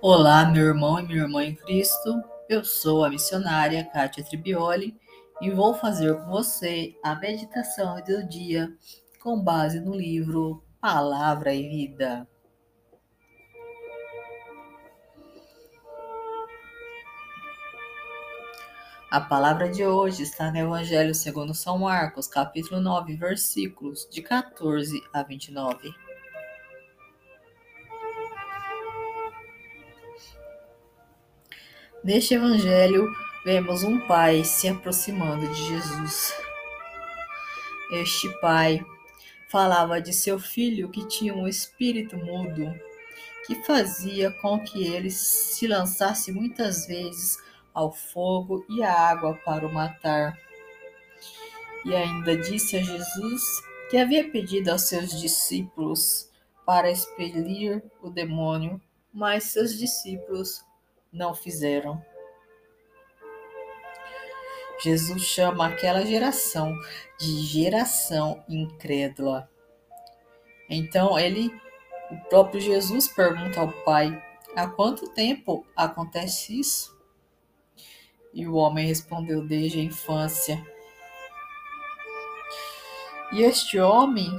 Olá, meu irmão e minha irmã em Cristo. Eu sou a missionária Kátia Tribioli e vou fazer com você a meditação do dia com base no livro Palavra e Vida. A palavra de hoje está no Evangelho segundo São Marcos, capítulo 9, versículos de 14 a 29. Neste evangelho, vemos um pai se aproximando de Jesus. Este pai falava de seu filho que tinha um espírito mudo, que fazia com que ele se lançasse muitas vezes ao fogo e à água para o matar. E ainda disse a Jesus que havia pedido aos seus discípulos para expelir o demônio, mas seus discípulos não fizeram. Jesus chama aquela geração de geração incrédula. Então ele, o próprio Jesus pergunta ao Pai: há quanto tempo acontece isso? E o homem respondeu: desde a infância. E este homem,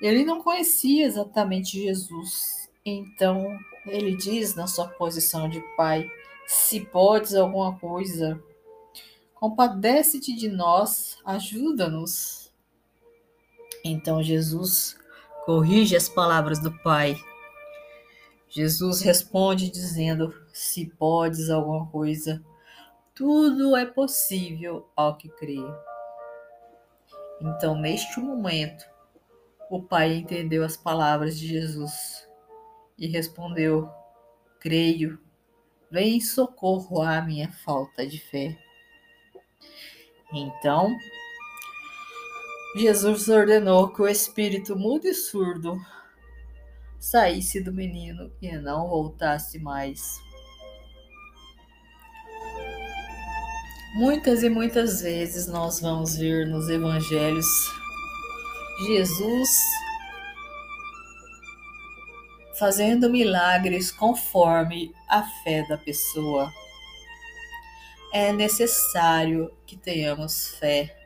ele não conhecia exatamente Jesus. Então ele diz na sua posição de pai: Se podes alguma coisa, compadece-te de nós, ajuda-nos. Então Jesus corrige as palavras do pai. Jesus responde dizendo: Se podes alguma coisa, tudo é possível ao que crê. Então, neste momento, o pai entendeu as palavras de Jesus e respondeu: Creio, vem em socorro à minha falta de fé. Então, Jesus ordenou que o espírito mudo e surdo saísse do menino e não voltasse mais. Muitas e muitas vezes nós vamos ver nos evangelhos Jesus fazendo milagres conforme a fé da pessoa. É necessário que tenhamos fé.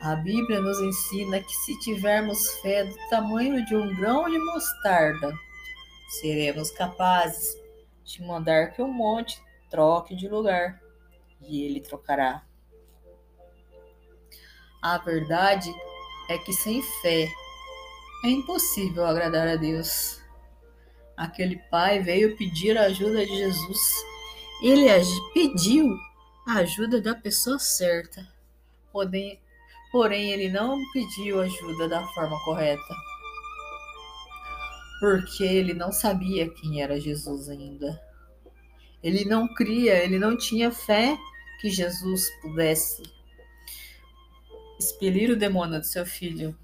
A Bíblia nos ensina que se tivermos fé do tamanho de um grão de mostarda, seremos capazes de mandar que um monte troque de lugar e ele trocará. A verdade é que sem fé é impossível agradar a Deus. Aquele pai veio pedir a ajuda de Jesus. Ele pediu a ajuda da pessoa certa. Porém, ele não pediu ajuda da forma correta. Porque ele não sabia quem era Jesus ainda. Ele não cria, ele não tinha fé que Jesus pudesse expelir o demônio do seu filho.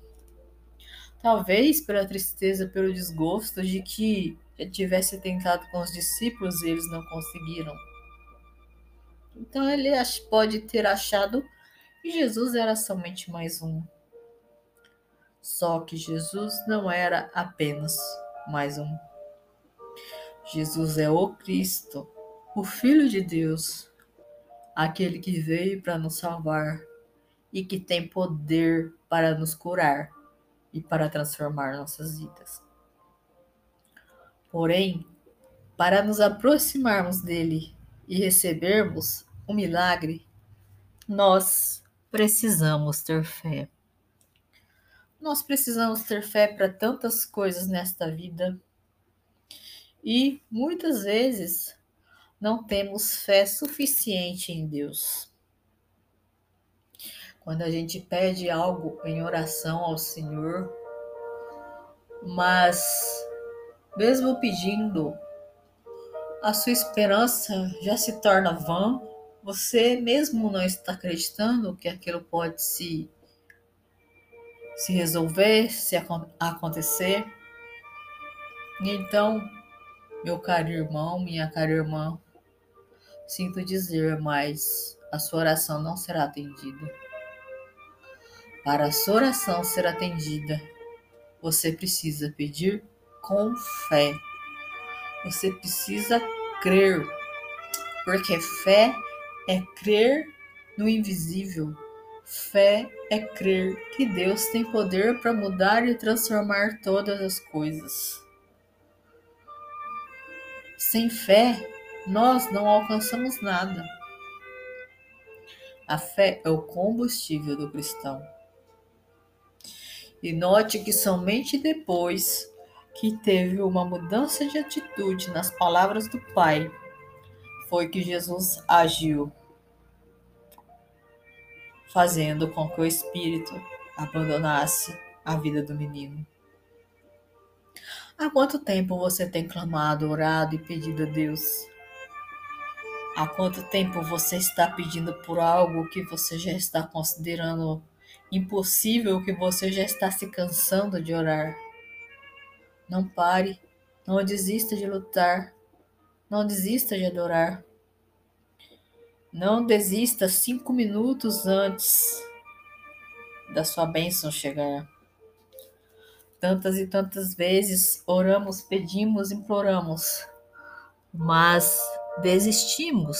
Talvez pela tristeza, pelo desgosto de que já tivesse tentado com os discípulos e eles não conseguiram. Então ele pode ter achado que Jesus era somente mais um. Só que Jesus não era apenas mais um. Jesus é o Cristo, o Filho de Deus, aquele que veio para nos salvar e que tem poder para nos curar e para transformar nossas vidas. Porém, para nos aproximarmos dele e recebermos o milagre, nós precisamos ter fé. Nós precisamos ter fé para tantas coisas nesta vida e muitas vezes não temos fé suficiente em Deus. Quando a gente pede algo em oração ao Senhor, mas mesmo pedindo, a sua esperança já se torna vã, você mesmo não está acreditando que aquilo pode se, se resolver, se acontecer. Então, meu caro irmão, minha cara irmã, sinto dizer, mas a sua oração não será atendida. Para a sua oração ser atendida, você precisa pedir com fé. Você precisa crer, porque fé é crer no invisível. Fé é crer que Deus tem poder para mudar e transformar todas as coisas. Sem fé, nós não alcançamos nada. A fé é o combustível do cristão. E note que somente depois que teve uma mudança de atitude nas palavras do Pai foi que Jesus agiu, fazendo com que o Espírito abandonasse a vida do menino. Há quanto tempo você tem clamado, orado e pedido a Deus? Há quanto tempo você está pedindo por algo que você já está considerando impossível, que você já está se cansando de orar? Não pare, não desista de lutar, não desista de adorar. Não desista cinco minutos antes da sua bênção chegar. Tantas e tantas vezes oramos, pedimos, imploramos, mas desistimos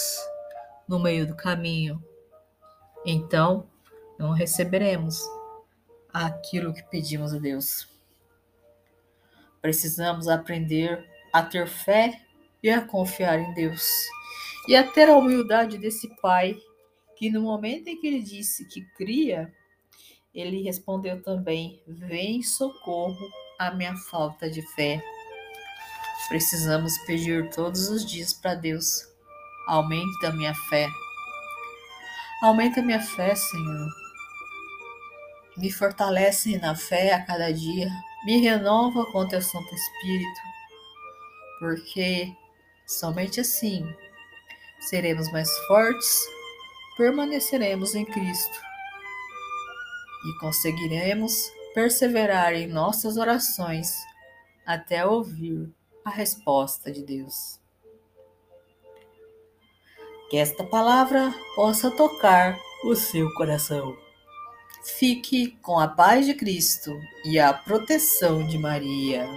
no meio do caminho. Então, não receberemos aquilo que pedimos a Deus. Precisamos aprender a ter fé e a confiar em Deus. E a ter a humildade desse pai que no momento em que ele disse que cria, ele respondeu também: Vem socorro à minha falta de fé. Precisamos pedir todos os dias para Deus: aumente a minha fé. Aumenta a minha fé, Senhor. Me fortalece na fé a cada dia. Me renova com teu Santo Espírito. Porque somente assim seremos mais fortes, permaneceremos em Cristo e conseguiremos perseverar em nossas orações até ouvir a resposta de Deus. Que esta palavra possa tocar o seu coração. Fique com a paz de Cristo e a proteção de Maria.